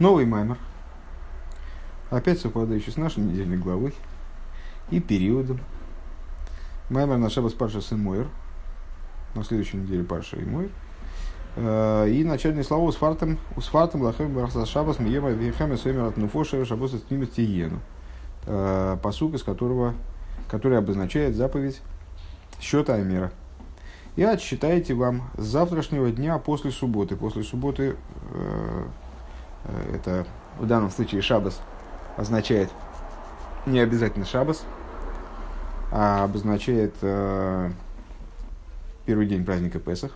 Новый маймер. Опять совпадающий с нашей недельной главой и периодом. Маймер на Шабас Парша Симойр. На следующей неделе Парша и Мойр. Э, и начальные слова у Сфартом, у Сфартом Лахем Бараса Шабас Миема Вихаме Соймер от Нуфоша Шабоса Тнимести Йену. Э, посук, из которого, который обозначает заповедь счета Амира. И отсчитайте вам с завтрашнего дня после субботы. После субботы э, это в данном случае Шабас означает не обязательно Шабас, а обозначает э, первый день праздника Песах.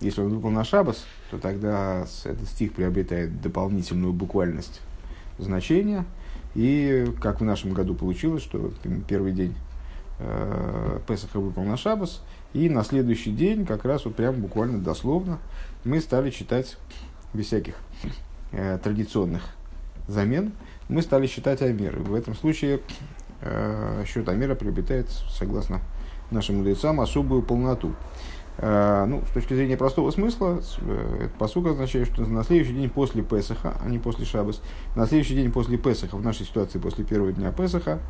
Если он выпал на Шабас, то тогда этот стих приобретает дополнительную буквальность значения. И как в нашем году получилось, что первый день э, Песаха выпал на Шабас, и на следующий день, как раз вот прям буквально дословно, мы стали читать без всяких э, традиционных замен, мы стали считать Амир. В этом случае э, счет Амира приобретает, согласно нашим мудрецам, особую полноту. Э, ну, с точки зрения простого смысла, э, этот посук означает, что на следующий день после Песаха, а не после Шабас, на следующий день после Песаха, в нашей ситуации после первого дня Песаха,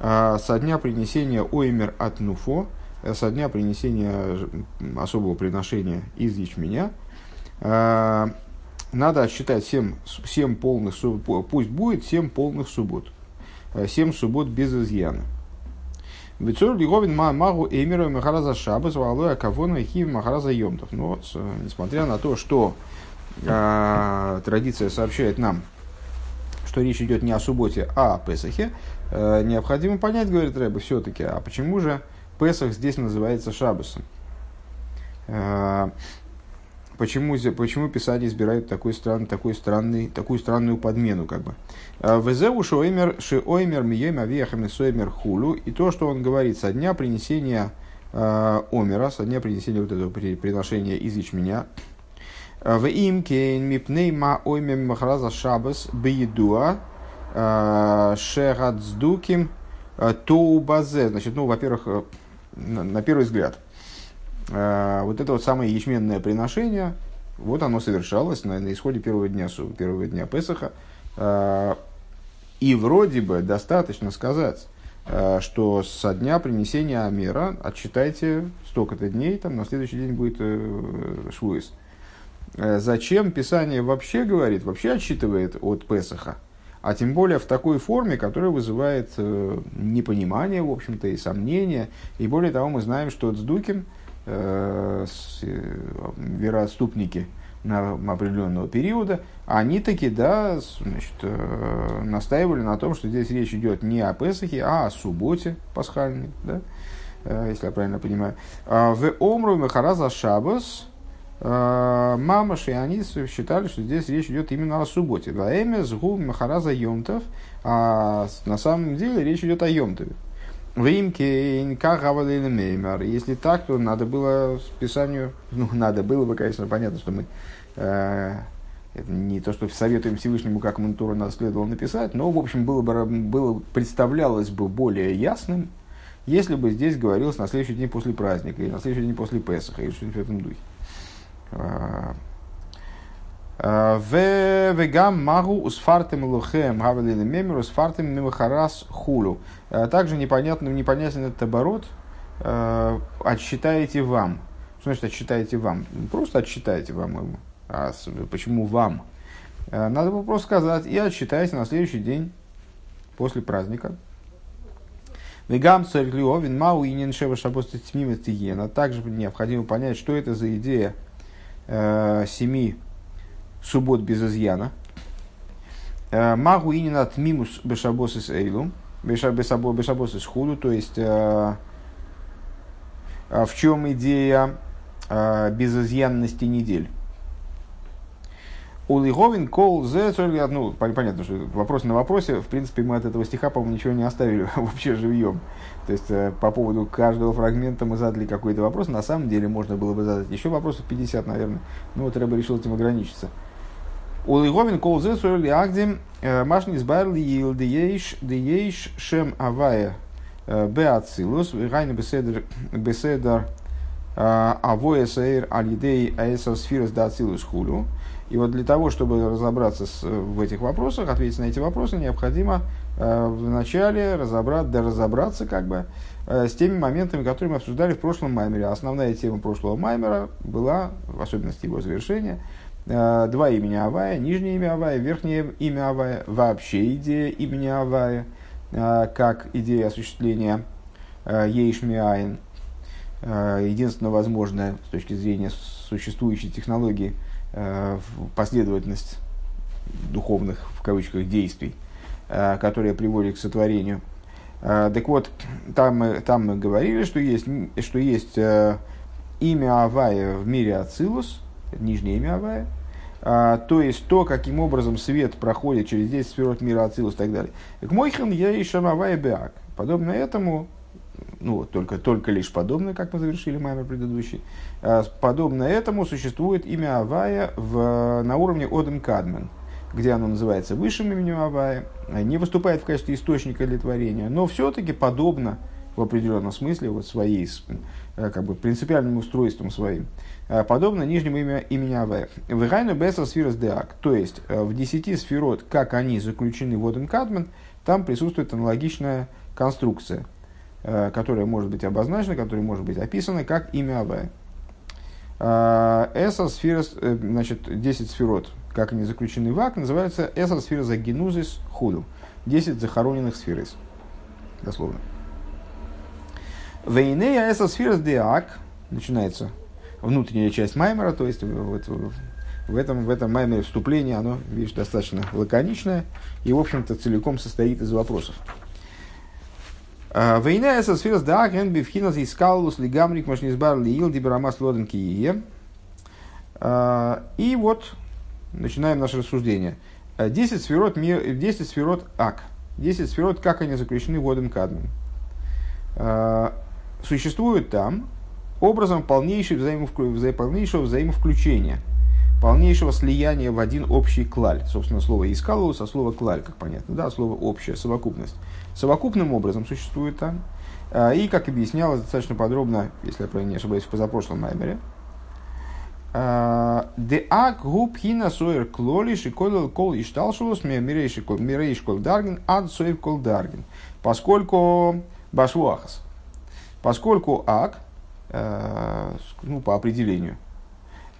э, со дня принесения Оймер от Нуфо, э, со дня принесения особого приношения из ячменя, э, надо отсчитать 7, 7 полных, пусть будет 7 полных суббот. 7 суббот без изъяна. Вицур Лиговин Магу Эмиру Махараза Шабас Валуя Кавона Хив Махараза Йомтов. Но несмотря на то, что э, традиция сообщает нам, что речь идет не о субботе, а о Песахе, э, необходимо понять, говорит Рэбе, все-таки, а почему же Песах здесь называется Шабасом? Почему, почему Писание избирает такой странный, такой странный, такую странную подмену, как бы. А, Везеу шоэмер шиоймер мием авиахами соймер хулу. И то, что он говорит со дня принесения э, омера, со дня принесения вот этого приношения из ячменя. А, в им кейн мипней ма оймем махраза шабас бейдуа шегадздуким тоубазе. Значит, ну, во-первых, э, на, первый взгляд, вот это вот самое ячменное приношение, вот оно совершалось на, на исходе первого дня, первого дня Песаха. Э, и вроде бы достаточно сказать, э, что со дня принесения Амера отчитайте столько-то дней, там на следующий день будет Швуис. Зачем Писание вообще говорит, вообще отсчитывает от Песаха? А тем более в такой форме, которая вызывает непонимание, в общем-то, и сомнения. И более того, мы знаем, что э, э, вероотступники на определенного периода, они таки, да, значит, э, настаивали на том, что здесь речь идет не о Песахе, а о субботе пасхальной, да, э, если я правильно понимаю. А в Омру Махараза Шабас э, мама и они считали, что здесь речь идет именно о субботе. Ваэмес гу Махараза Йомтов, а на самом деле речь идет о Йомтове. Меймар. Если так, то надо было Писанию, ну, надо было бы, конечно, понятно, что мы э, не то, что советуем Всевышнему, как Мантуру надо следовало написать, но, в общем, было бы, было, представлялось бы более ясным, если бы здесь говорилось на следующий день после праздника, или на следующий день после Песаха, или что-нибудь в этом духе. А, Вегам магу усфартем лухем гавелили мемер усфартем мимахарас хулу. Также непонятно, непонятен этот оборот. Отсчитаете вам. Что значит отсчитаете вам? Просто отсчитайте вам. А почему вам? Надо было просто сказать и отсчитайте на следующий день после праздника. Вегам царь мау и неншева шабоста тьмима Также необходимо понять, что это за идея э, семи суббот без изъяна. Э, магу инин от мимус бешабос из эйлу, бешабос из худу, то есть э, э, в чем идея безызъянности недель. Улиговин кол зе ну, понятно, что вопрос на вопросе, в принципе, мы от этого стиха, по-моему, ничего не оставили вообще живьем. То есть, по поводу каждого фрагмента мы задали какой-то вопрос. На самом деле, можно было бы задать еще вопросов 50, наверное. Но вот Рэба решил этим ограничиться. Улиговин кол зе соли агдим э, машни избавили диеш шем авая э, беацилус вигайна беседер беседер э, авоя сейр алидей аэсосфирос дацилус хулю. И вот для того, чтобы разобраться с, в этих вопросах, ответить на эти вопросы, необходимо э, вначале разобрать, да разобраться как бы э, с теми моментами, которые мы обсуждали в прошлом маймере. Основная тема прошлого маймера была, в особенности его завершения, э, два имени Авая, нижнее имя Авая, верхнее имя Авая, вообще идея имени Авая, э, как идея осуществления э, Ейшмиайн, э, единственно возможная с точки зрения существующей технологии – Э, последовательность духовных, в кавычках, действий, э, которые приводят к сотворению. Э, так вот, там мы, там мы говорили, что есть, что есть имя Авая в мире Ацилус, нижнее имя Авая, то есть то, каким образом свет проходит через 10 сферот мира Ацилус и так далее. К Мойхам я и Шамавая Беак. Подобно этому ну, только, только лишь подобно, как мы завершили маймер предыдущий, а, подобно этому существует имя Авая в, на уровне Одем Кадмен, где оно называется высшим именем Авая, не выступает в качестве источника для творения, но все-таки подобно в определенном смысле вот своей э, как бы принципиальным устройством своим, а, подобно нижнему имя, имени Авая. Вегайну беса сфирос деак, то есть э, в десяти сферот, как они заключены в Одем Кадмен, там присутствует аналогичная конструкция – Э, которое может быть обозначено, которое может быть описано как имя Авая. Э, эса сфера, э, значит, 10 сферот, как они заключены в ак, называется эса сфера за генузис худу. 10 захороненных сферис. Дословно. Вейнея эса сфера деак, начинается внутренняя часть Маймера, то есть вот, в этом, в этом маймере вступление, оно, видишь, достаточно лаконичное и, в общем-то, целиком состоит из вопросов. Война эса сфера да ген искалус лигамрик машнизбар лиил дибрамас лоден кие. И вот начинаем наше рассуждение. 10 сферот, 10 сферот ак. 10 сферот, как они заключены в Одем Кадмин. Существует там образом полнейшего, взаимовклю... полнейшего взаимовключения, полнейшего слияния в один общий клаль. Собственно, слово искалус, а слово клаль, как понятно, да, слово общая, совокупность совокупным образом существует там. А, и, как объяснялось достаточно подробно, если я не ошибаюсь, в позапрошлом маймере, а, Де ак губ хина соер клолиш и колел кол и шталшулус мирейш кол дарген ад соер кол дарген. Поскольку башвуахас. Поскольку ак, ну, по определению,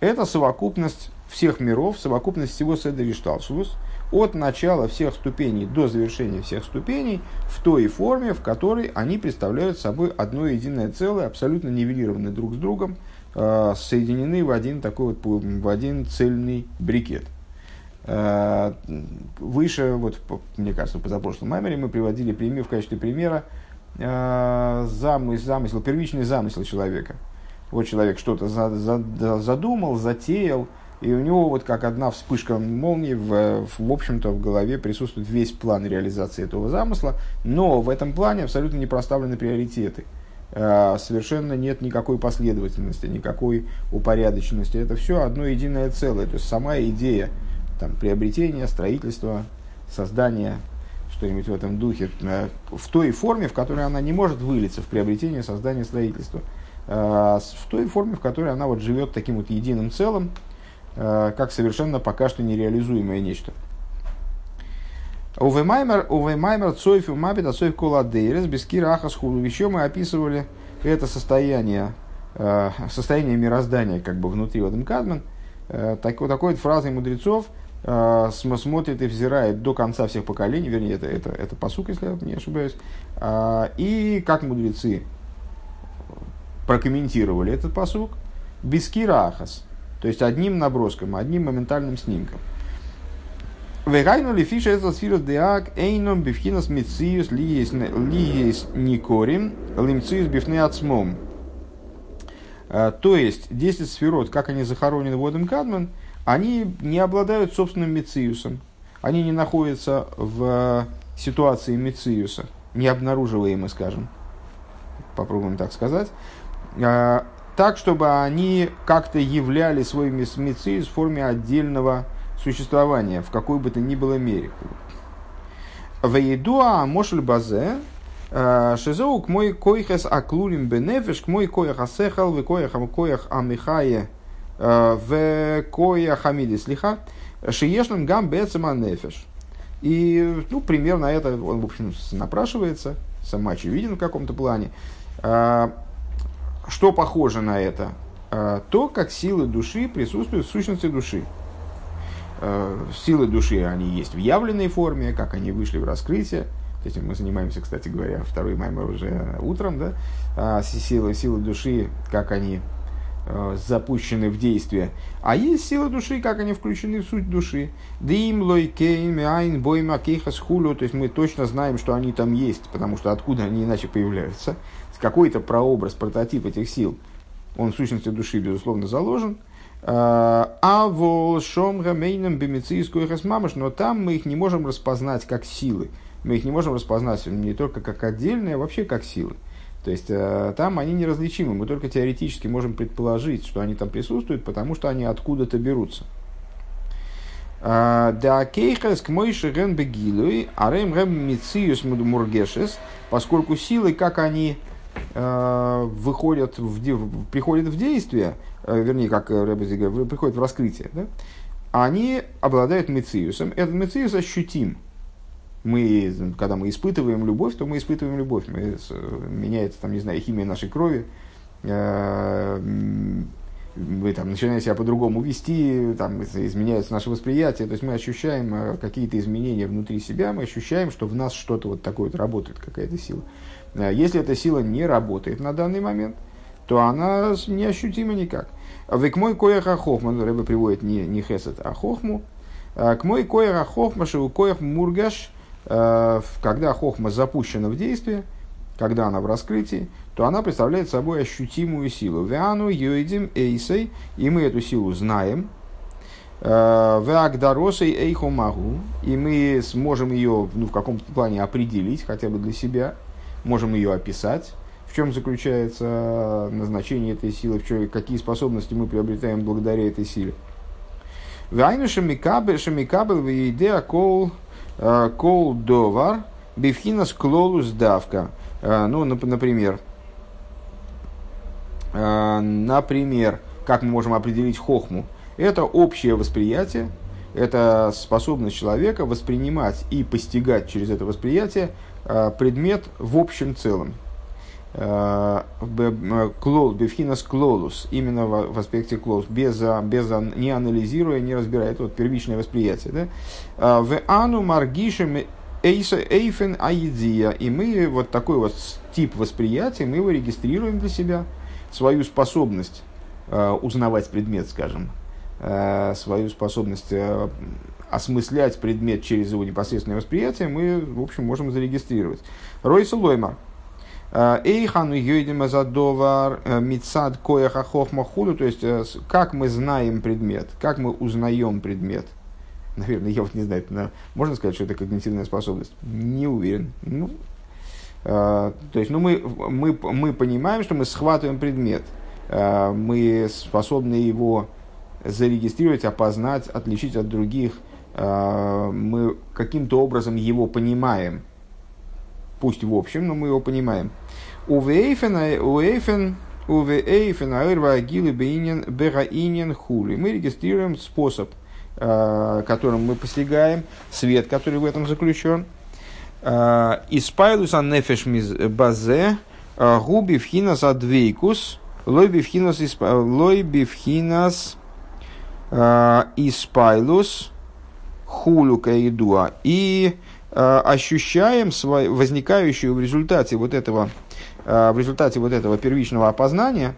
это совокупность всех миров, совокупность всего седа шталшулус, от начала всех ступеней до завершения всех ступеней в той форме, в которой они представляют собой одно единое целое, абсолютно нивелированы друг с другом, э, соединены в один такой вот, в один цельный брикет. Э, выше, вот, мне кажется, в позапрошлом маймере мы приводили пример, в качестве примера э, замысел, замысел, первичный замысел человека. Вот человек что-то задумал, затеял, и у него вот как одна вспышка молнии, в, в общем-то, в голове присутствует весь план реализации этого замысла, но в этом плане абсолютно не проставлены приоритеты. А, совершенно нет никакой последовательности, никакой упорядоченности. Это все одно единое целое. То есть сама идея там, приобретения, строительства, создания, что-нибудь в этом духе, э, в той форме, в которой она не может вылиться в приобретение, создание, строительство. А, в той форме, в которой она вот живет таким вот единым целым, Э, как совершенно пока что нереализуемое нечто. Увемаймер, увемаймер, цойф, умабида, цойф, коладейрес, бескира, ахас, худу. Еще мы описывали это состояние, э, состояние мироздания как бы внутри Одем Кадмен. Э, такой, такой вот фразой мудрецов смотрит и взирает до конца всех поколений, вернее, это, это, это посук, если я не ошибаюсь. И как мудрецы прокомментировали этот посук, бескира ахас, то есть одним наброском, одним моментальным снимком. Вегайну ли фиша это сфирус деак эйном бифхинас мициус лиес никорим лимциус бифне ацмом. А, то есть 10 сферот, как они захоронены водом Кадман, они не обладают собственным мициусом. Они не находятся в ситуации мициуса, не обнаруживаемы, скажем. Попробуем так сказать. А, так, чтобы они как-то являли свой мецмецы в форме отдельного существования, в какой бы то ни было мере. Вейдуа мошель базе, э, шизоу к мой койхес аклулим бенефеш, к мой коях асехал, вы коях коях амихае в коя хамиди слиха шиешным гам нефеш. И, ну, примерно это, он, в общем, напрашивается, сам очевиден в каком-то плане. Что похоже на это? То, как силы души присутствуют в сущности души. Силы души, они есть в явленной форме, как они вышли в раскрытие. Этим мы занимаемся, кстати говоря, второй маймер уже утром, да? А силы, силы души, как они э, запущены в действие. А есть силы души, как они включены в суть души. Дим, лой, кейм, айн, бойма, кейхас, хулю. То есть мы точно знаем, что они там есть, потому что откуда они иначе появляются. Какой-то прообраз, прототип этих сил, он в сущности души, безусловно, заложен. А вол шом гамейном бемицийскую мамаш, но там мы их не можем распознать как силы мы их не можем распознать не только как отдельные, а вообще как силы. То есть э, там они неразличимы, мы только теоретически можем предположить, что они там присутствуют, потому что они откуда-то берутся. А, да кейхес к мойши ген бегилуй, арем рем мициюс мургешес, поскольку силы, как они э, выходят в, приходят в действие, э, вернее, как Рэбби приходят в раскрытие, да, они обладают мициусом. Этот мициус ощутим мы, когда мы испытываем любовь, то мы испытываем любовь. Мы, меняется, там, не знаю, химия нашей крови. Э, мы там, начинаем себя по-другому вести, там, изменяется наше восприятие. То есть мы ощущаем э, какие-то изменения внутри себя, мы ощущаем, что в нас что-то вот такое вот работает, какая-то сила. Э, если эта сила не работает на данный момент, то она неощутима никак. Век мой коеха хохма, Рэбе приводит не, не хесед, а хохму. К мой коеха хохма, у коех мургаш, Э, когда хохма запущена в действие, когда она в раскрытии, то она представляет собой ощутимую силу. Веану йойдим эйсей, и мы эту силу знаем. Э, Веагдоросей эйхомагу, и мы сможем ее ну, в каком-то плане определить, хотя бы для себя, можем ее описать. В чем заключается назначение этой силы, в чем, какие способности мы приобретаем благодаря этой силе. Вайну шамикабель шамикабель вейдеа кол Э, кол довар бифхинас клолус давка. Э, ну, например, э, например, как мы можем определить хохму? Это общее восприятие, это способность человека воспринимать и постигать через это восприятие предмет в общем целом. Клол, бифхинас клолус, именно в, в аспекте клолус, без, без, не анализируя, не разбирая, это вот первичное восприятие. Да? В ану маргишем эйфен аидия, и мы вот такой вот тип восприятия, мы его регистрируем для себя, свою способность узнавать предмет, скажем, свою способность осмыслять предмет через его непосредственное восприятие, мы, в общем, можем зарегистрировать. Ройса Лоймар – Эйхану йойдем задовар э, мицад кояха хохма худу, то есть э, как мы знаем предмет, как мы узнаем предмет. Наверное, я вот не знаю, можно сказать, что это когнитивная способность? Не уверен. Ну, э, то есть, ну, мы, мы, мы понимаем, что мы схватываем предмет, мы способны его зарегистрировать, опознать, отличить от других, мы каким-то образом его понимаем, пусть в общем, но мы его понимаем. Увейфен, увейфен, увейфен, аэрва агилы бераинин хули. Мы регистрируем способ, э, которым мы постигаем, свет, который в этом заключен. Э, Испайлус аннефеш базе, э, губи вхинас адвейкус, лой бифхинас испайлус хулюка идуа. И ощущаем свой, возникающую в результате вот этого в результате вот этого первичного опознания,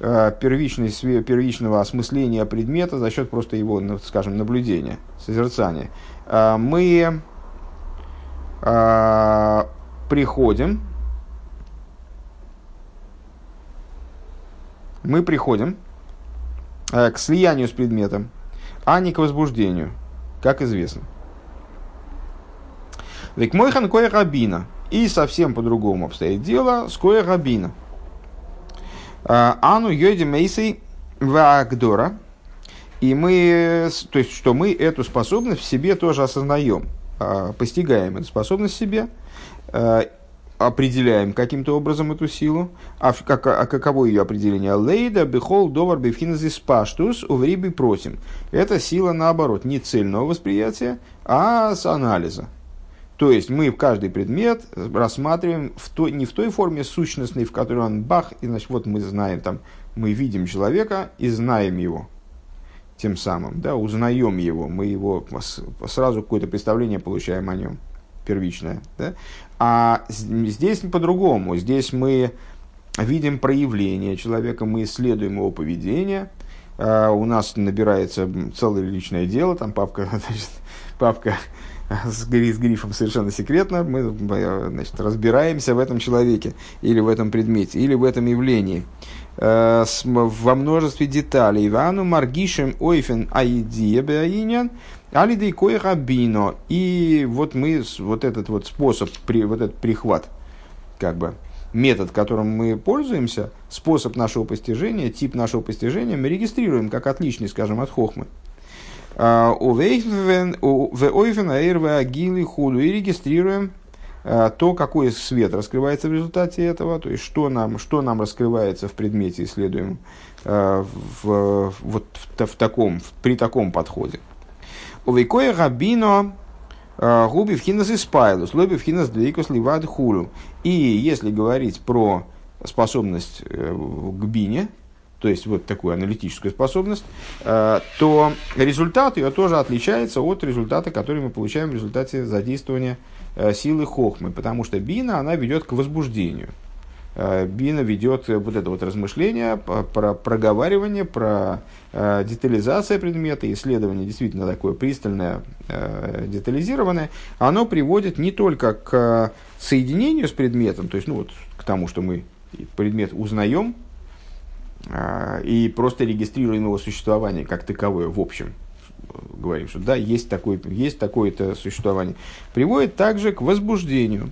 э, первичного осмысления предмета за счет просто его, ну, скажем, наблюдения, созерцания, э, мы приходим, мы приходим к слиянию с предметом, а не к возбуждению, как известно. Век мой ханкой рабина – и совсем по-другому обстоит дело с Коя Рабина. А, Ану Йоди Мейсей Вагдора. И мы, то есть, что мы эту способность в себе тоже осознаем, а, постигаем эту способность в себе. А, определяем каким-то образом эту силу. А, как, а каково ее определение? Лейда, бихол, довар, бифхиназис, паштус, увриби, просим. Это сила, наоборот, не цельного восприятия, а с анализа. То есть мы каждый предмет рассматриваем в той, не в той форме сущностной, в которой он бах, и значит, вот мы знаем, там, мы видим человека и знаем его. Тем самым, да, узнаем его, мы его сразу какое-то представление получаем о нем первичное. Да? А здесь по-другому. Здесь мы видим проявление человека, мы исследуем его поведение. А у нас набирается целое личное дело, там папка, значит, папка с, с грифом совершенно секретно, мы значит, разбираемся в этом человеке, или в этом предмете, или в этом явлении. Э, во множестве деталей. Ивану маргишем ойфен аидия беаинян, Алидей коеха бино. И вот мы, вот этот вот способ, вот этот прихват, как бы, метод, которым мы пользуемся, способ нашего постижения, тип нашего постижения, мы регистрируем как отличный, скажем, от хохмы. А, в худу и регистрируем а, то, какой свет раскрывается в результате этого, то есть что нам, что нам раскрывается в предмете, исследуем а, в, вот в, в таком, при таком подходе. Увекоя габино э, губи в хинас испайлус, лоби в хинас двейкус ливад хулю. И если говорить про способность э, к бине, то есть вот такую аналитическую способность, э, то результат ее тоже отличается от результата, который мы получаем в результате задействования силы хохмы, потому что бина, она ведет к возбуждению. Э, Бина ведет вот это вот размышление про проговаривание, про э, детализация предмета, исследование действительно такое пристальное, э, детализированное, оно приводит не только к соединению с предметом, то есть ну вот к тому, что мы предмет узнаем и просто регистрируем его существование как таковое в общем, говорим, что да, есть, такое, есть такое-то существование, приводит также к возбуждению,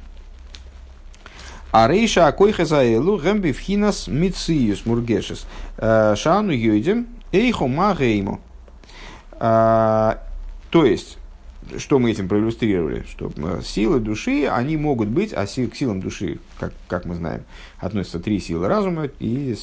а рейша акойха заэлу гэмби вхинас мициюс мургешес. Э, шану юйдем эйхо магеймо. Э, то есть, что мы этим проиллюстрировали? Что э, силы души, они могут быть, а сил, к силам души, как, как мы знаем, относятся три силы разума и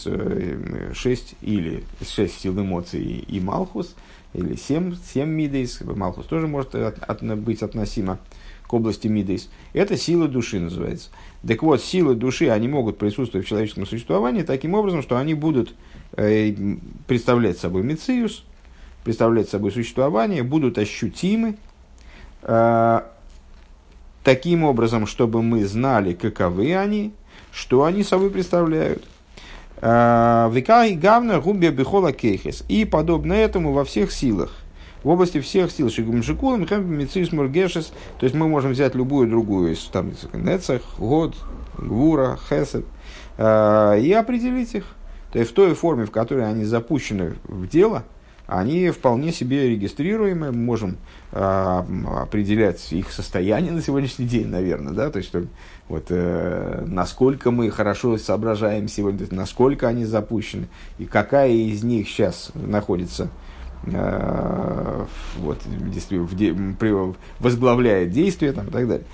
шесть или шесть сил эмоций и Малхус, или семь, семь мидейс, Малхус тоже может от, от, быть относимо к области Мидейс. Это сила души называется. Так вот, силы души, они могут присутствовать в человеческом существовании таким образом, что они будут э, представлять собой мециус, представлять собой существование, будут ощутимы э, таким образом, чтобы мы знали, каковы они, что они собой представляют. Э, Викай гавна губия бихола кейхес. И подобно этому во всех силах в области всех сил Шигум Шикулом, Мецис Мургешес, то есть мы можем взять любую другую там, Нецах, Год, Гвура, Хесед, э, и определить их. То есть в той форме, в которой они запущены в дело, они вполне себе регистрируемы, мы можем э, определять их состояние на сегодняшний день, наверное, да, то есть вот э, насколько мы хорошо соображаем сегодня, насколько они запущены и какая из них сейчас находится Э, вот, возглавляет действие там, и так далее.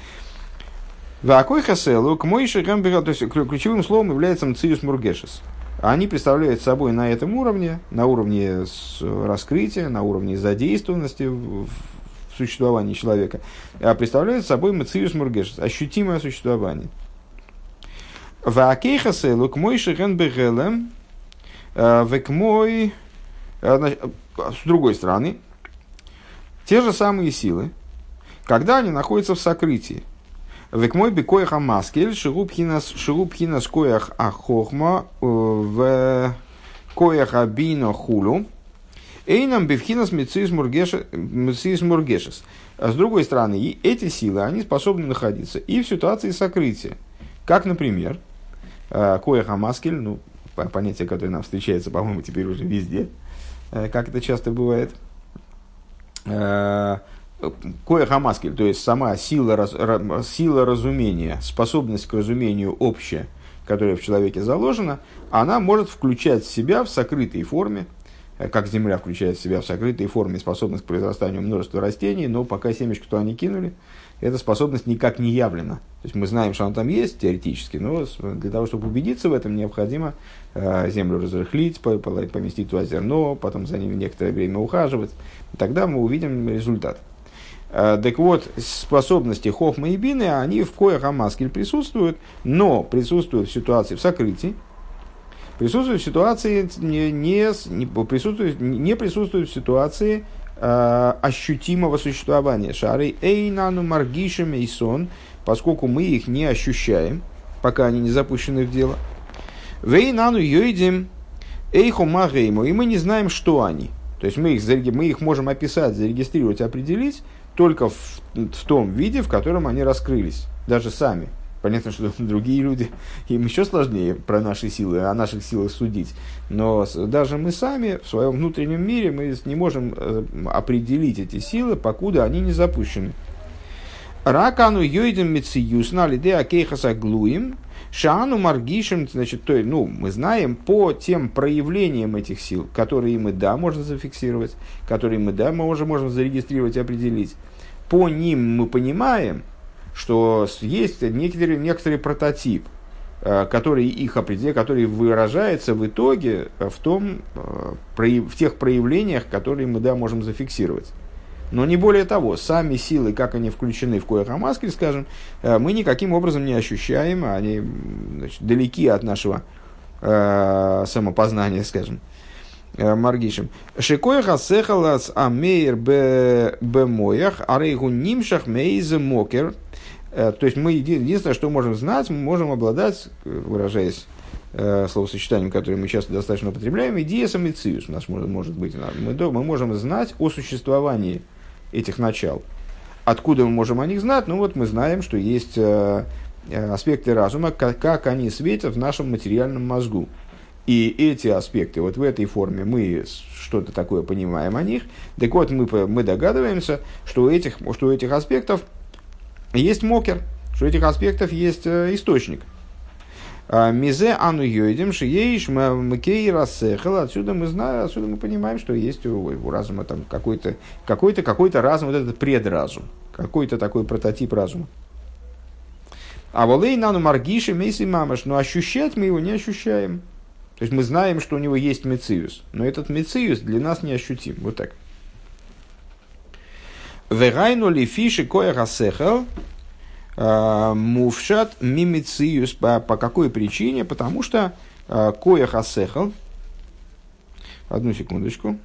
Вакой хаселу к Мойше то есть ключевым словом является мциус мургешес. Они представляют собой на этом уровне, на уровне раскрытия, на уровне задействованности в существовании человека, а представляют собой мциус мургешес, ощутимое существование. Вакей хаселу к Мойше генбегелем э, век мой э, с другой стороны, те же самые силы, когда они находятся в сокрытии, Век мой бекоях амаскель, шерубхинас коях ахохма, э, в коях абино хулу, эйнам бевхинас мецис мургешес. С другой стороны, эти силы, они способны находиться и в ситуации сокрытия. Как, например, э, коях амаскель, ну, понятие, которое нам встречается, по-моему, теперь уже везде – Э, как это часто бывает. Э, Кое хамаскель, то есть сама сила, раз, сила разумения, способность к разумению общая, которая в человеке заложена, она может включать себя в сокрытой форме, как земля включает себя в сокрытой форме способность к произрастанию множества растений, но пока семечко туда не кинули, эта способность никак не явлена. То есть мы знаем, что она там есть теоретически, но для того, чтобы убедиться в этом, необходимо э, землю разрыхлить, поместить туда зерно, потом за ним некоторое время ухаживать. Тогда мы увидим результат. Э, так вот, способности Хохма и Бины, они в коях Амаскель присутствуют, но присутствуют в ситуации в сокрытии, присутствуют в ситуации не, не, присутствуют, не присутствуют в ситуации э, ощутимого существования. Шары эйнану маргишем и сон, поскольку мы их не ощущаем, пока они не запущены в дело. Вейнану йойдим эйху магейму, и мы не знаем, что они. То есть мы их, мы их можем описать, зарегистрировать, определить только в, в том виде, в котором они раскрылись, даже сами. Понятно, что другие люди, им еще сложнее про наши силы, о наших силах судить. Но даже мы сами в своем внутреннем мире мы не можем э, определить эти силы, покуда они не запущены. Ракану йойдем мециюс на лиде акейхаса глуим, шану маргишем, значит, то, ну, мы знаем по тем проявлениям этих сил, которые мы, да, можно зафиксировать, которые мы, да, мы уже можем зарегистрировать и определить. По ним мы понимаем, что есть некоторый, некоторый прототип, э, который их определяет, который выражается в итоге в, том, э, в тех проявлениях, которые мы да, можем зафиксировать. Но не более того, сами силы, как они включены в Коях скажем, э, мы никаким образом не ощущаем, они значит, далеки от нашего э, самопознания, скажем, маргишем. Шикоях асехалас амейр бемоях, арейгу нимшах мейзе мокер – Э, то есть мы единственное, что можем знать, мы можем обладать, выражаясь э, словосочетанием, которое мы часто достаточно употребляем, идея самициус у нас может, может быть. Мы, мы можем знать о существовании этих начал. Откуда мы можем о них знать? Ну вот мы знаем, что есть э, аспекты разума, как, как они светят в нашем материальном мозгу. И эти аспекты, вот в этой форме мы что-то такое понимаем о них. Так вот, мы, мы догадываемся, что у этих, что у этих аспектов есть мокер, что у этих аспектов есть э, источник. А, Мизе ану йойдем шиеиш макей рассехал. Отсюда мы знаем, отсюда мы понимаем, что есть у, у разума там какой-то какой-то какой-то разум, вот этот предразум, какой-то такой прототип разума. А волей нану маргиши мейси мамаш, но ощущать мы его не ощущаем. То есть мы знаем, что у него есть мециус, но этот мециус для нас не ощутим. Вот так. Вегайну ли фиши коя хасехал а, мувшат мимициюс. По, по какой причине? Потому что а, коя хасехал. Одну секундочку.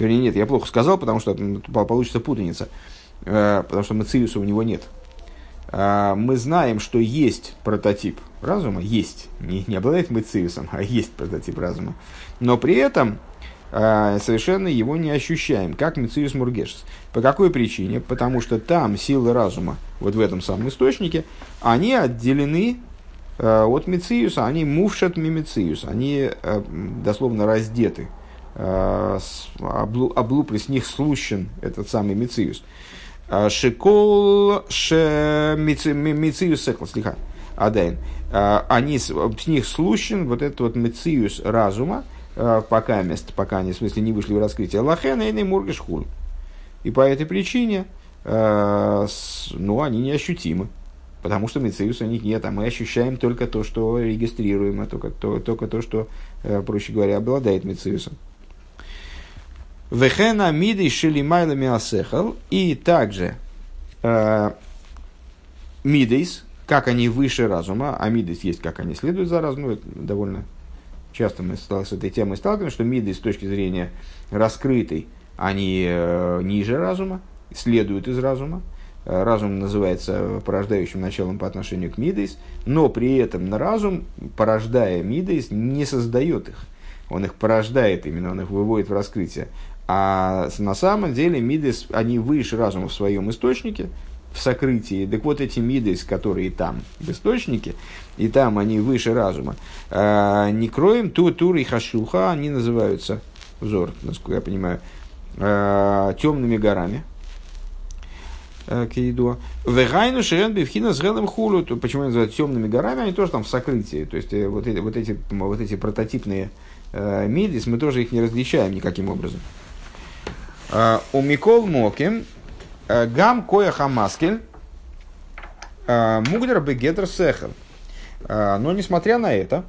Вернее, нет, я плохо сказал, потому что получится путаница. А, потому что мациуса у него нет. Мы знаем, что есть прототип разума есть, не, не обладает мыциусом, а есть прототип разума. Но при этом э, совершенно его не ощущаем, как мыциус мургешес. По какой причине? Потому что там силы разума, вот в этом самом источнике, они отделены э, от мициуса, они мувшат мимициус, они э, дословно раздеты. Э, облу, облуплый с них слущен этот самый мициус. Шикол ше мициус секл, слегка. Адайн. А, они, с них слущен вот этот вот мециус разума, а, пока, мест, пока они, в смысле, не вышли в раскрытие Лахена и Мургаш Хуль. И по этой причине, а, ну, они неощутимы. Потому что мециуса у них нет, а мы ощущаем только то, что регистрируем, а только то, только то что, проще говоря, обладает мециусом. Вехена миды шелимайлами асехал. И также э, мидейс, как они выше разума, а мидес есть, как они следуют за разумом, это довольно часто мы с этой темой сталкиваемся, что миды с точки зрения раскрытой, они э, ниже разума, следуют из разума. Э, разум называется порождающим началом по отношению к мидейс, но при этом на разум, порождая мидейс, не создает их. Он их порождает именно, он их выводит в раскрытие. А на самом деле мидейс, они выше разума в своем источнике, в сокрытии. Так вот эти мидес, которые там в источнике, и там они выше разума, э, не кроем ту тур и хашуха, они называются, взор, насколько я понимаю, э, темными горами. Кейдо. Вегайну Шерен Бевхина с Гелем Хулу. Почему они называют темными горами? Они тоже там в сокрытии. То есть вот эти, вот эти, вот эти прототипные мидис, мы тоже их не различаем никаким образом. У Микол Моким Гам Коя Хамаскель Мугдер Бегедр Сехер. Но несмотря на это,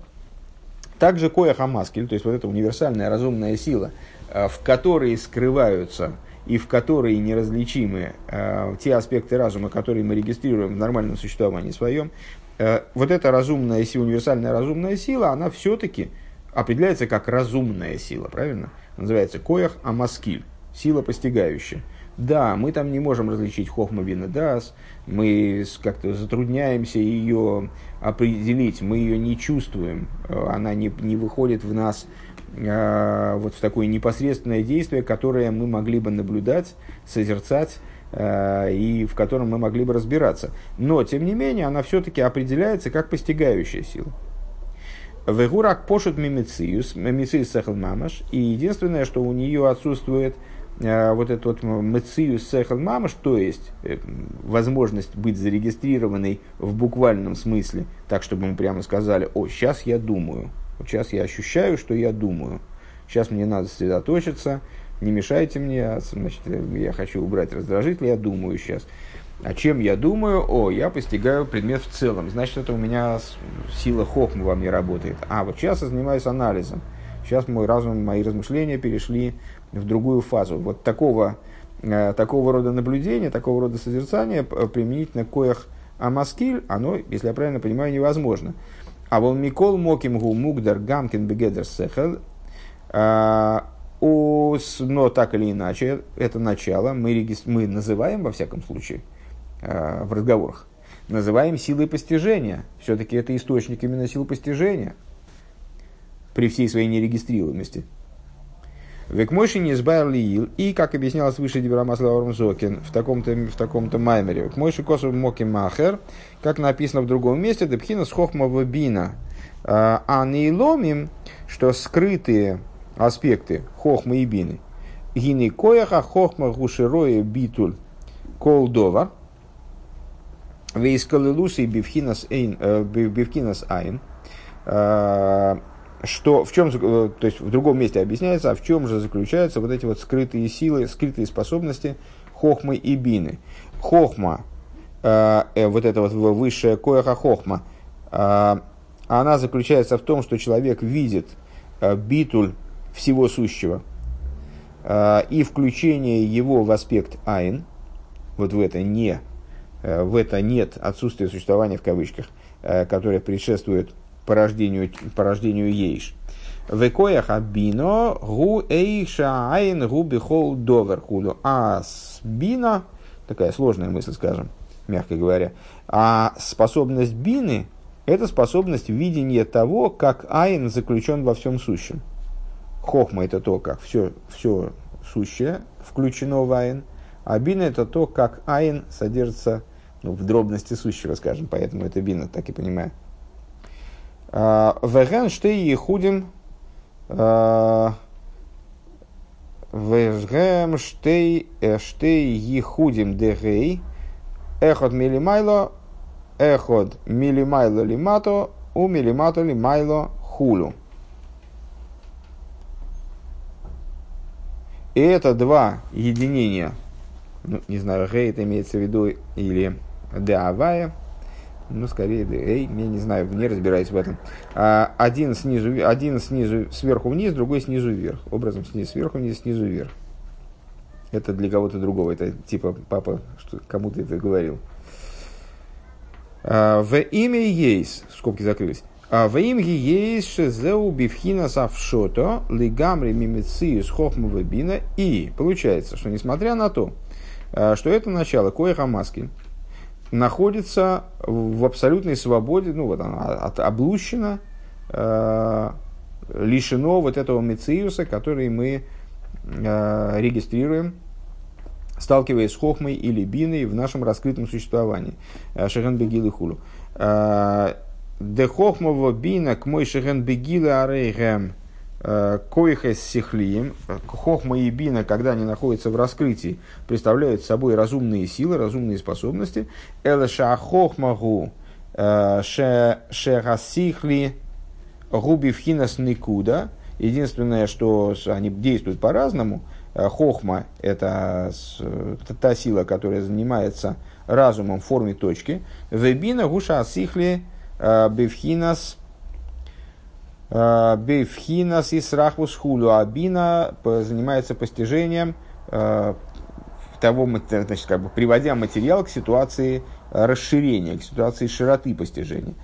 также Коя Хамаскель, то есть вот эта универсальная разумная сила, в которой скрываются и в которой неразличимы э, те аспекты разума, которые мы регистрируем в нормальном существовании своем, э, вот эта разумная сила, универсальная разумная сила, она все-таки определяется как разумная сила, правильно? Называется коях амаскиль, сила постигающая. Да, мы там не можем различить хохма вина дас, мы как-то затрудняемся ее определить, мы ее не чувствуем, э, она не, не выходит в нас Э, вот в такое непосредственное действие, которое мы могли бы наблюдать, созерцать э, и в котором мы могли бы разбираться. Но, тем не менее, она все-таки определяется как постигающая сила. Вегурак пошут мимициус, мимициус сехл мамаш, и единственное, что у нее отсутствует вот этот вот мициус сехл мамаш, то есть возможность быть зарегистрированной в буквальном смысле, так, чтобы мы прямо сказали, о, сейчас я думаю, вот сейчас я ощущаю, что я думаю. Сейчас мне надо сосредоточиться, не мешайте мне, а, значит, я хочу убрать раздражитель, я думаю сейчас. А чем я думаю? О, я постигаю предмет в целом. Значит, это у меня сила хохма во мне работает. А, вот сейчас я занимаюсь анализом. Сейчас мой разум, мои размышления перешли в другую фазу. Вот такого, э, такого рода наблюдения, такого рода созерцания применительно к коях амаскиль, оно, если я правильно понимаю, невозможно. А вол Микол Моким Гу Мугдар Гамкин Бегедер Сехел. А, но так или иначе, это начало мы, мы называем, во всяком случае, а, в разговорах, называем силой постижения. Все-таки это источник именно сил постижения при всей своей нерегистрируемости. Векмойши не избавил и, как объяснялось выше Дибрамасла Зокин в таком-то в таком-то маймере, Векмойши косу моки махер, как написано в другом месте, Депхина с хохмова бина, а, а не ломим, что скрытые аспекты хохмы и бины, гины кояха хохма гушероя битуль колдова, вейскалилусы бифхинас э, айн, а, что, в чем, э, то есть в другом месте объясняется, а в чем же заключаются вот эти вот скрытые силы, скрытые способности хохмы и бины. Хохма, э, э, вот эта вот высшая коеха хохма, э, она заключается в том, что человек видит э, битуль всего сущего э, и включение его в аспект айн, вот в это не, э, в это нет отсутствие существования в кавычках, э, которое предшествует порождению, порождению ейш. Векоях абино гу эйша айн гу бихол довер худу. А бина, такая сложная мысль, скажем, мягко говоря, а способность бины – это способность видения того, как айн заключен во всем сущем. Хохма – это то, как все, все сущее включено в айн, а бина – это то, как айн содержится ну, в дробности сущего, скажем, поэтому это бина, так и понимаю. Веген штей ехудим Вегем штей штей ехудим дегей Эхот милимайло Эхот милимайло лимато У милимато лимайло хулу И это два единения, ну, не знаю, это имеется в виду, или деавая, ну, скорее, эй, я не знаю, не разбираюсь в этом. А, один снизу, один снизу сверху вниз, другой снизу вверх. Образом снизу сверху вниз, снизу вверх. Это для кого-то другого. Это типа папа что, кому-то это говорил. А, в имя ейс, скобки закрылись. А в имя ейс шезеу бифхина савшото лигамри мимициус хохмова бина. И получается, что несмотря на то, что это начало коеха маски, находится в абсолютной свободе, ну вот она от, облущена, э, лишено вот этого мециуса, который мы э, регистрируем, сталкиваясь с хохмой или биной в нашем раскрытом существовании. Э, Шеген бегил хулу. Э, Де хохмово бина к мой шеген бегилы арейгем Коихес сихлием, хохма и бина, когда они находятся в раскрытии, представляют собой разумные силы, разумные способности. Элеша хохмагу шерасихли губивхинас никуда. Единственное, что они действуют по-разному. Хохма – это та сила, которая занимается разумом в форме точки. Вебина гуша асихли бифхинас Бейфхинас и срахвус хулю. Абина занимается постижением того, значит, как бы приводя материал к ситуации расширения, к ситуации широты постижения.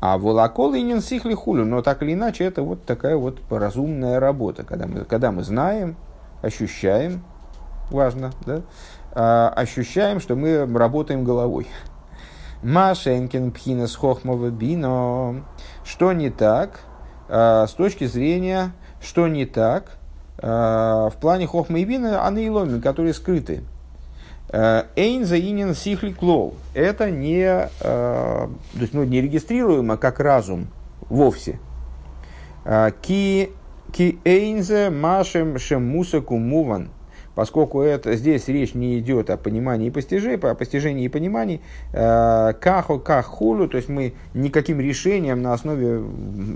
А волокол и ненсихли хулю, но так или иначе это вот такая вот разумная работа, когда мы, когда мы знаем, ощущаем, важно, да, ощущаем, что мы работаем головой. Машенкин пхинас хохмова бино. Что не так? Э, с точки зрения, что не так э, в плане хохма и бина, анаиломи, которые скрыты. Э, эйн заинен сихли клоу. Это не, то есть, ну, не регистрируемо как разум вовсе. Ки, ки эйнзе машем шемусаку муван поскольку это, здесь речь не идет о понимании и постижении, о постижении и понимании, э, кахо кахулу, то есть мы никаким решением на основе,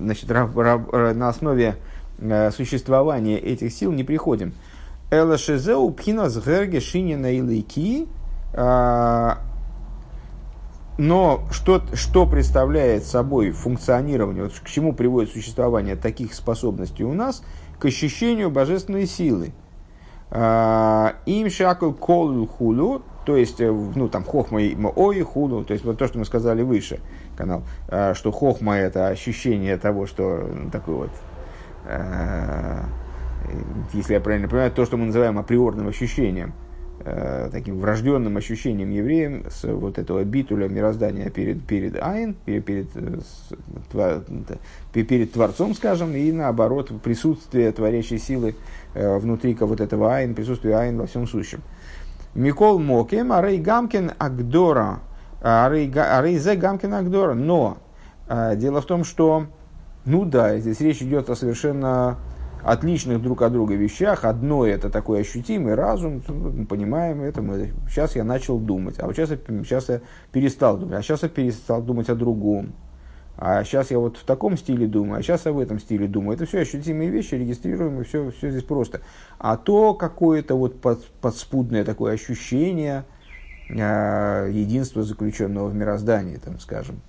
значит, на основе э, существования этих сил не приходим. Элашезеу пхина сгерге шинина илайки, э, но что, что представляет собой функционирование, вот к чему приводит существование таких способностей у нас, к ощущению божественной силы – им шакл кол хулу, то есть, э, ну, там, хохма и ой хулу, то есть, вот то, что мы сказали выше, канал, а, что хохма – это ощущение того, что ну, такой вот, а, если я правильно понимаю, то, что мы называем априорным ощущением – Э, таким врожденным ощущением евреем с вот этого битуля мироздания перед, перед Айн, перед, перед, э, перед Творцом, скажем, и наоборот присутствие творящей силы э, внутри вот этого Айн, присутствие Айн во всем сущем. Микол Мокем, Арей Гамкин Агдора, Арей Зе Гамкин Агдора, но дело в том, что, ну да, здесь речь идет о совершенно отличных друг от друга вещах. Одно это такой ощутимый разум, мы понимаем это, мы, сейчас я начал думать, а вот сейчас я, сейчас я перестал думать, а сейчас я перестал думать о другом. А сейчас я вот в таком стиле думаю, а сейчас я в этом стиле думаю. Это все ощутимые вещи, регистрируемые, все, все здесь просто. А то какое-то вот под, подспудное такое ощущение э, единства, заключенного в мироздании, там, скажем,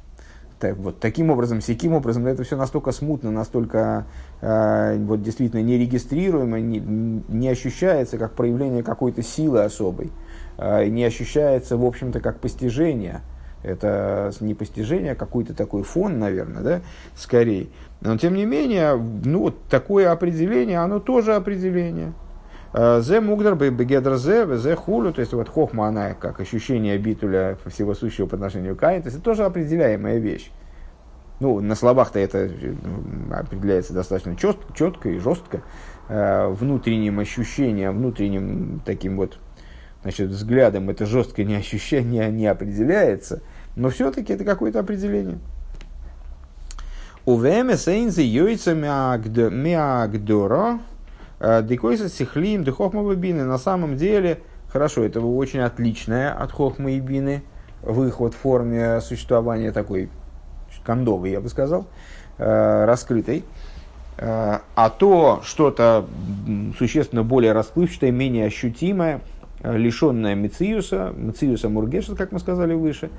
так, вот таким образом, всяким образом, это все настолько смутно, настолько э, вот, действительно нерегистрируемо, не, не ощущается как проявление какой-то силы особой, э, не ощущается, в общем-то, как постижение. Это не постижение, а какой-то такой фон, наверное, да, скорее. Но, тем не менее, ну, вот такое определение, оно тоже определение. Э, зе мугдар бегедр зе, зе хулю, то есть вот хохма, она как ощущение битуля всего сущего по отношению к Айн, то есть это тоже определяемая вещь. Ну, на словах-то это определяется достаточно четко, четко и жестко, э, внутренним ощущением, внутренним таким вот значит, взглядом это жестко не ощущение не определяется, но все-таки это какое-то определение. У ВМС Эйнзи Йойца Миагдора Декойса сихлим де хохма бины. На самом деле, хорошо, это очень отличное от хохма и бины в их вот форме существования такой кондовой, я бы сказал, э, раскрытой. Э, а то что-то существенно более расплывчатое, менее ощутимое, лишенное Мециуса, Мециуса Мургеша, как мы сказали выше,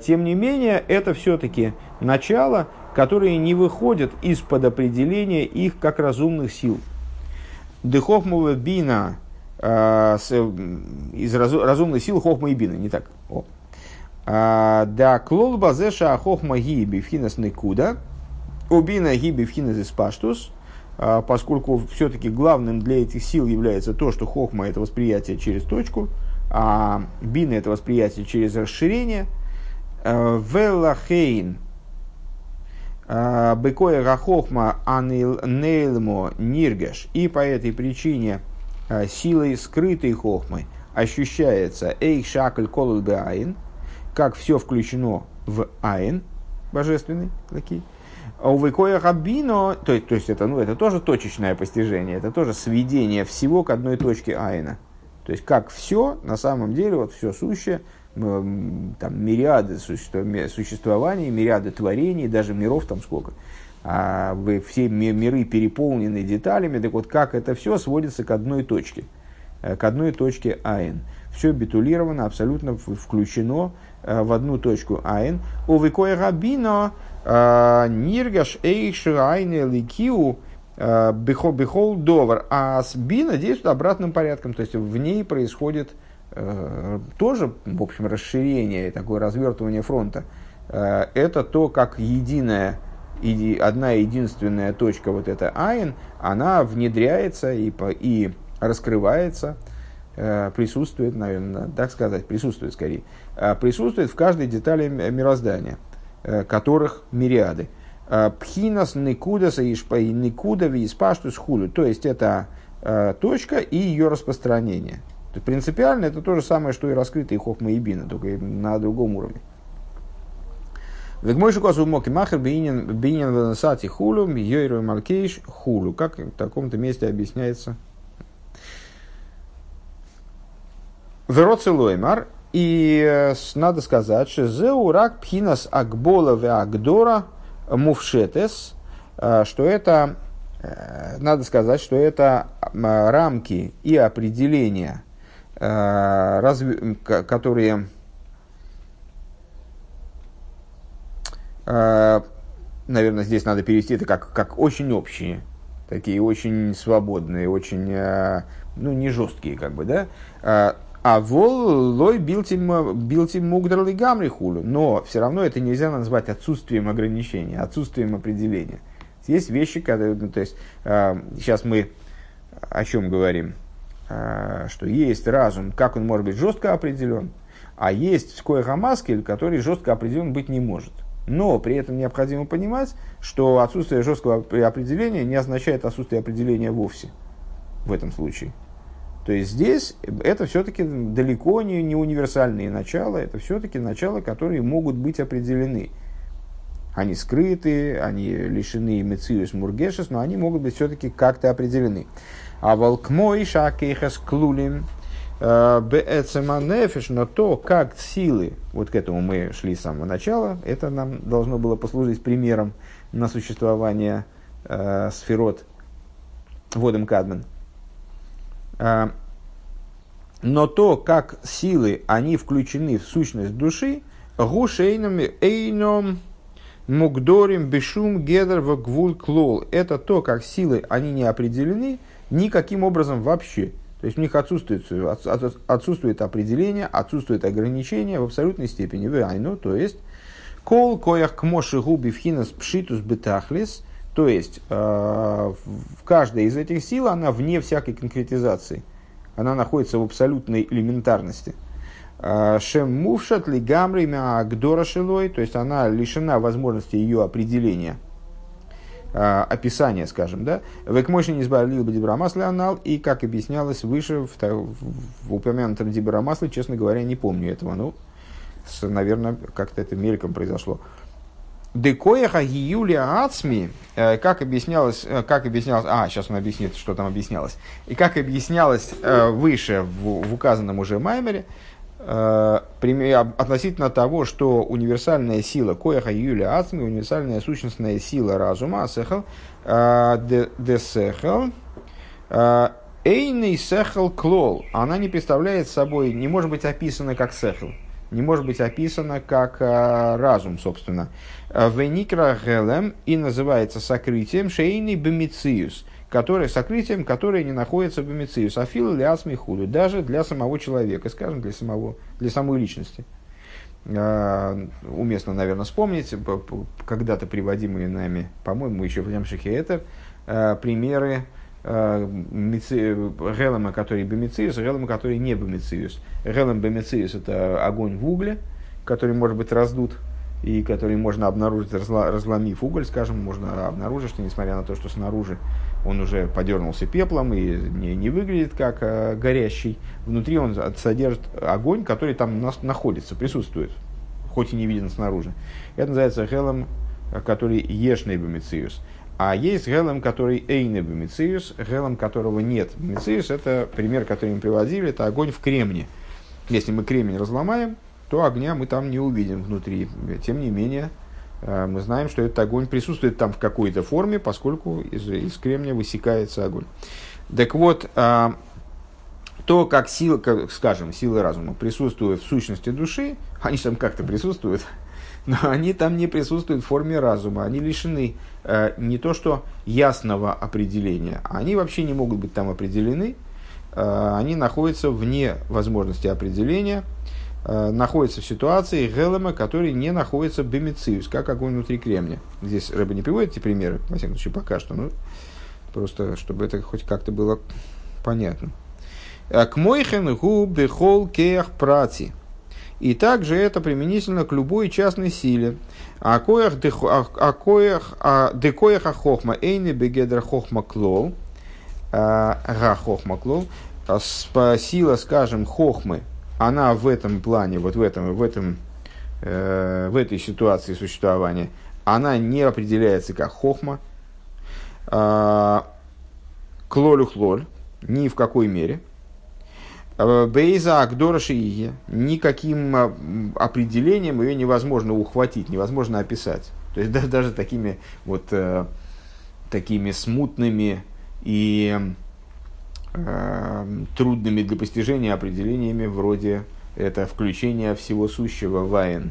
тем не менее, это все-таки начало, которое не выходит из-под определения их как разумных сил – Дехохмова бина э, из разумной силы хохма и бина, не так. А, да, клол базеша хохма гиби вхинас некуда, убина гиби вхинас испаштус, а, поскольку все-таки главным для этих сил является то, что хохма это восприятие через точку, а бина это восприятие через расширение. Велахейн Бекоя Рахохма Нейлмо Ниргаш. И по этой причине э, силой скрытой хохмы ощущается Эйх Шакль Колл Айн, как все включено в Айн, божественный такие. А у Векоя Рабино, то, то есть это, ну, это тоже точечное постижение, это тоже сведение всего к одной точке Айна. То есть как все, на самом деле, вот все сущее, там мириады существований, мириады творений, даже миров там сколько, а все миры переполнены деталями, так вот как это все сводится к одной точке, э, к одной точке Айн. Все битулировано, абсолютно включено э, в одну точку Айн. У Викоя Рабино э, Ниргаш Эйши Айне Ликиу בכל בכל דבר. А Бина действует обратным порядком, то есть в ней происходит тоже, в общем, расширение, такое развертывание фронта. Это то, как единая одна единственная точка, вот эта אין, она внедряется и, по, и раскрывается, э, присутствует, наверное, так сказать, присутствует скорее, э, присутствует в каждой детали мироздания, э, которых мириады. Пхинас никудаса и никуда виспаштус хулю. То есть это точка и ее распространение. Принципиально это то же самое, что и раскрытые хохма и бина, только на другом уровне. Вегмойшу косу моки махер бинин венасати хулу, йойру малкейш хулу. Как в таком-то месте объясняется. Вероцелоймар. И э, надо сказать, что зеурак пхинас акбола ве агдора мувшетес, э, что это, э, надо сказать, что это рамки и определения, которые А, наверное, здесь надо перевести это как, как очень общие, такие очень свободные, очень, а, ну, не жесткие, как бы, да. А, вол лой билти мугдрали гамри хулю. Но все равно это нельзя назвать отсутствием ограничения, отсутствием определения. Есть вещи, которые, ну, то есть, сейчас мы о чем говорим? Что есть разум, как он может быть жестко определен, а есть скоехамаскель, который жестко определен быть не может. Но при этом необходимо понимать, что отсутствие жесткого определения не означает отсутствие определения вовсе в этом случае. То есть здесь это все-таки далеко не, не универсальные начала, это все-таки начала, которые могут быть определены. Они скрыты, они лишены мециус мургешес, но они могут быть все-таки как-то определены. А волкмой шакейхас клулим – Беэцеманефиш, но то, как силы, вот к этому мы шли с самого начала, это нам должно было послужить примером на существование э, сферот. Водом Кадмен. Э, но то, как силы, они включены в сущность души, гушейном эйном мугдорим бешум гедер в клол. Это то, как силы, они не определены никаким образом вообще. То есть у них отсутствует, отсутствует определение, отсутствует ограничение в абсолютной степени. Вайну, то есть кол коях моши губи вхинас пшитус бетахлис, то есть э, в каждой из этих сил она вне всякой конкретизации. Она находится в абсолютной элементарности. Э, Шем мувшат ли гамри мя шилой, то есть она лишена возможности ее определения – описание, скажем, да, Векмойшин избавил бы дибрамасле анал, и, как объяснялось выше, в, в, упомянутом дибрамасле, честно говоря, не помню этого, ну, с, наверное, как-то это мельком произошло. Декояха Юлия Ацми, э, как объяснялось, э, как объяснялось, а, сейчас он объяснит, что там объяснялось, и как объяснялось э, выше в, в указанном уже Маймере, относительно того, что универсальная сила кояха юля ацми, универсальная сущностная сила разума, асехал, э, десехал, э, эйный сехал клол, она не представляет собой, не может быть описана как сехал, не может быть описана как разум, собственно. Веникра гелем и называется сокрытием шейный бемициус – которое, сокрытием, которое не находится в эмицию. Софил или асмихуду, даже для самого человека, скажем, для, самого, для самой личности. Uh, уместно, наверное, вспомнить, когда-то приводимые нами, по-моему, еще в Лемшихе uh, примеры Гелема, который бемициус, Гелема, который не бемициус. Гелем бемициус – это огонь в угле, который может быть раздут и который можно обнаружить, разломив уголь, скажем, можно обнаружить, что несмотря на то, что снаружи он уже подернулся пеплом и не, не выглядит как э, горящий. Внутри он содержит огонь, который там нас, находится, присутствует, хоть и не виден снаружи. Это называется хелом который ешный бомициус. А есть гелем, который эйный бомициус, гелем, которого нет. Бомициус – это пример, который мы приводили, это огонь в кремне. Если мы кремень разломаем, то огня мы там не увидим внутри. Тем не менее, э, мы знаем, что этот огонь присутствует там в какой-то форме, поскольку из, из кремня высекается огонь. Так вот, э, то, как сила, как, скажем, силы разума присутствуют в сущности души, они там как-то присутствуют, но они там не присутствуют в форме разума, они лишены э, не то что ясного определения, они вообще не могут быть там определены, э, они находятся вне возможности определения, э, находятся в ситуации Гелема, который не находится бемициус, как огонь внутри кремня. Здесь Рэба не приводит эти примеры, во всяком случае, пока что, ну, просто чтобы это хоть как-то было понятно. Э, к мойхен гу бехол кех прати. И также это применительно к любой частной силе. А коях а декоях ахохма эйни бегедра хохма клол. Га а, хохма клол. Сила, скажем, хохмы, она в этом плане, вот в этом, в этом, э, в этой ситуации существования, она не определяется как хохма. Э, клолю хлоль, ни в какой мере. Э, Бейза Агдора. Никаким а, определением ее невозможно ухватить, невозможно описать. То есть даже, даже такими вот э, такими смутными и э, трудными для постижения определениями вроде это включение всего сущего в Айн.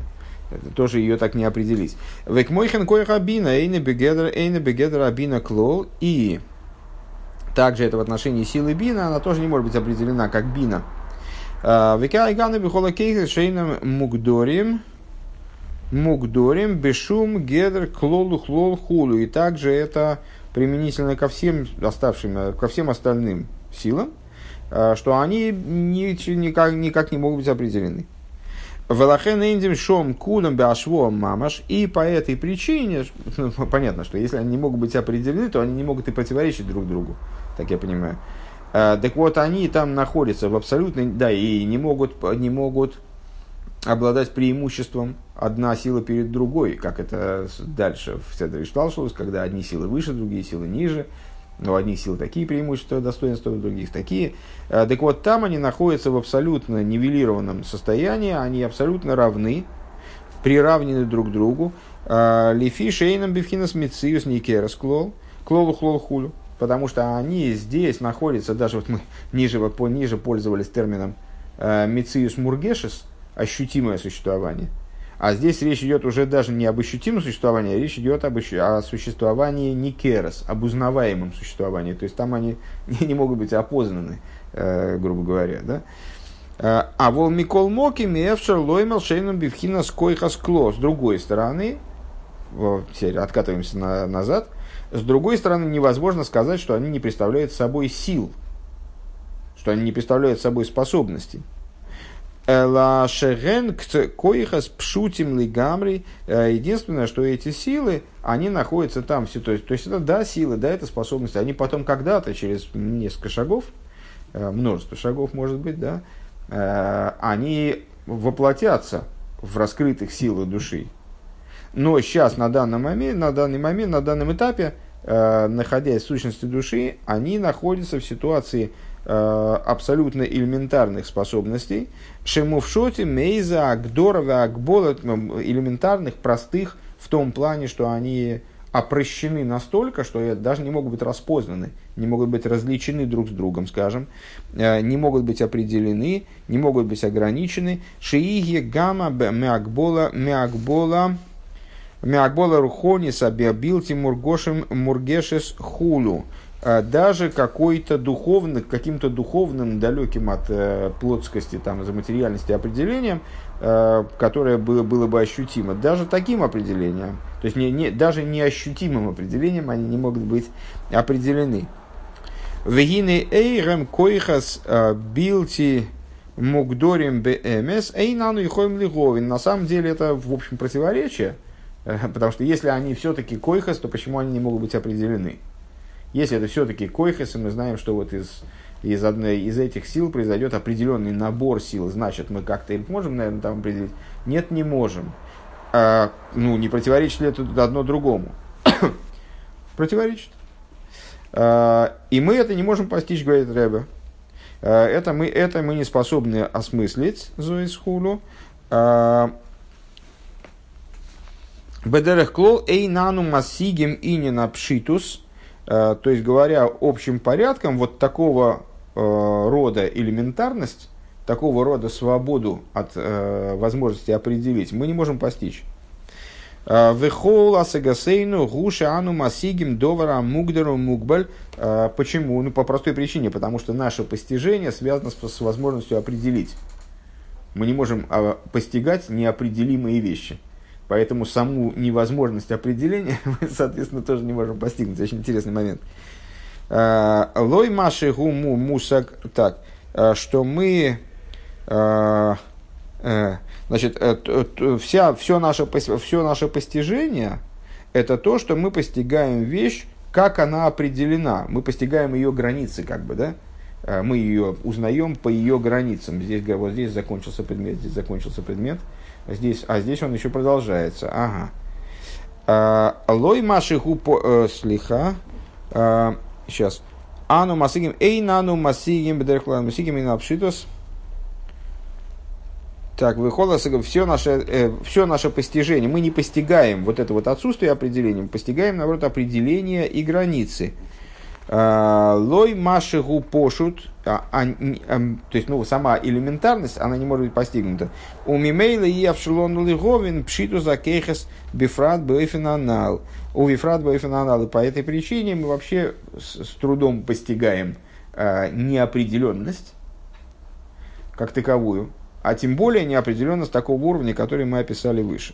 Это тоже ее так не определить. Век мойхен койха абина, эйне бегедер, эйне бегедер абина клол. И также это в отношении силы бина, она тоже не может быть определена как бина. А, Века Айгана Бихола Кейхес Шейном Мугдорим Мугдорим Бешум Гедр Клолу Хлол Хулу. И также это применительно ко всем оставшим, ко всем остальным силам, а, что они никак, никак не могут быть определены. Велахен индим шом кулам башво мамаш. И по этой причине, ну, понятно, что если они не могут быть определены, то они не могут и противоречить друг другу так я понимаю. А, так вот, они там находятся в абсолютной, да, и не могут, не могут обладать преимуществом одна сила перед другой, как это дальше в Седре Шталшус, когда одни силы выше, другие силы ниже, но у одних сил такие преимущества, достоинства, у других такие. А, так вот, там они находятся в абсолютно нивелированном состоянии, они абсолютно равны, приравнены друг к другу. А, Лифи шейном бифхинас мициус никерас клол, клолу хлол хулю потому что они здесь находятся, даже вот мы ниже, по, ниже пользовались термином э, «мициус мургешес», ощутимое существование. А здесь речь идет уже даже не об ощутимом существовании, а речь идет об, о существовании никерос, об узнаваемом существовании. То есть там они не, могут быть опознаны, э, грубо говоря. Да? Э, а вол Микол Моки Мефшер Лоймел Шейном Бивхина Скойхас Кло. С другой стороны, вот, откатываемся на, назад, с другой стороны, невозможно сказать, что они не представляют собой сил, что они не представляют собой способности. пшутим лигамри. Э, единственное, что эти силы, они находятся там. То есть, то есть это да, силы, да, это способности. Они потом когда-то, через несколько шагов, э, множество шагов, может быть, да, э, они воплотятся в раскрытых силах души. Но сейчас, на данный момент, на данный момент, на данном этапе, находясь в сущности души, они находятся в ситуации абсолютно элементарных способностей. Шемувшоти, Мейза, Агдорова, Акбола, элементарных, простых, в том плане, что они опрощены настолько, что даже не могут быть распознаны, не могут быть различены друг с другом, скажем, э, не могут быть определены, не могут быть ограничены. Шииги гамма мякбола мякбола Миагбола Рухониса Биабилти Мургошим Мургешес Хулу. А даже какой-то духовный, каким-то духовным, далеким от э, плотскости, там, за материальности определением, э, которое было, было бы ощутимо. Даже таким определением, то есть не, не, даже неощутимым определением они не могут быть определены. Вегины эйрем койхас э, билти мугдорим бмс эйнану и хоем лиговин. На самом деле это, в общем, противоречие Потому что если они все-таки койхас, то почему они не могут быть определены? Если это все-таки койхас, и мы знаем, что вот из, из одной из этих сил произойдет определенный набор сил, значит, мы как-то их можем, наверное, там определить? Нет, не можем. А, ну, не противоречит ли это одно другому? Противоречит. А, и мы это не можем постичь, говорит Рэбе. А, это мы, это мы не способны осмыслить, Зоисхулу. А, Бедерех клол эйнану массигим и не напшитус. То есть, говоря общим порядком, вот такого рода элементарность, такого рода свободу от возможности определить, мы не можем постичь. Вехол асагасейну гуша ану масигим довара мугдару мугбаль. А, почему? Ну, по простой причине, потому что наше постижение связано с, с возможностью определить. Мы не можем а, постигать неопределимые вещи. Поэтому саму невозможность определения мы, соответственно, тоже не можем постигнуть. Очень интересный момент. А, лой маши гуму мусак. Так, что мы Э, значит, э, вся, все, наше, все наше постижение – это то, что мы постигаем вещь, как она определена. Мы постигаем ее границы, как бы, да? Мы ее узнаем по ее границам. Здесь, вот здесь закончился предмет, здесь закончился предмет, здесь, а здесь он еще продолжается. Ага. Лой маши гупо слиха. Сейчас. Ану масигим, эй нану масигим, бедерхлан масигим, и напшитос. Так, выхода все наше, э, все наше постижение, мы не постигаем вот это вот отсутствие определения, мы постигаем, наоборот, определение и границы. А, лой машигу пошут, а, а, а, то есть, ну, сама элементарность, она не может быть постигнута. У мимейла и авшелон лиговин пшиту за кейхес бифрат бэйфенанал. У бифрат бэйфенанал. И по этой причине мы вообще с, с трудом постигаем а, неопределенность как таковую, а тем более неопределенность такого уровня, который мы описали выше.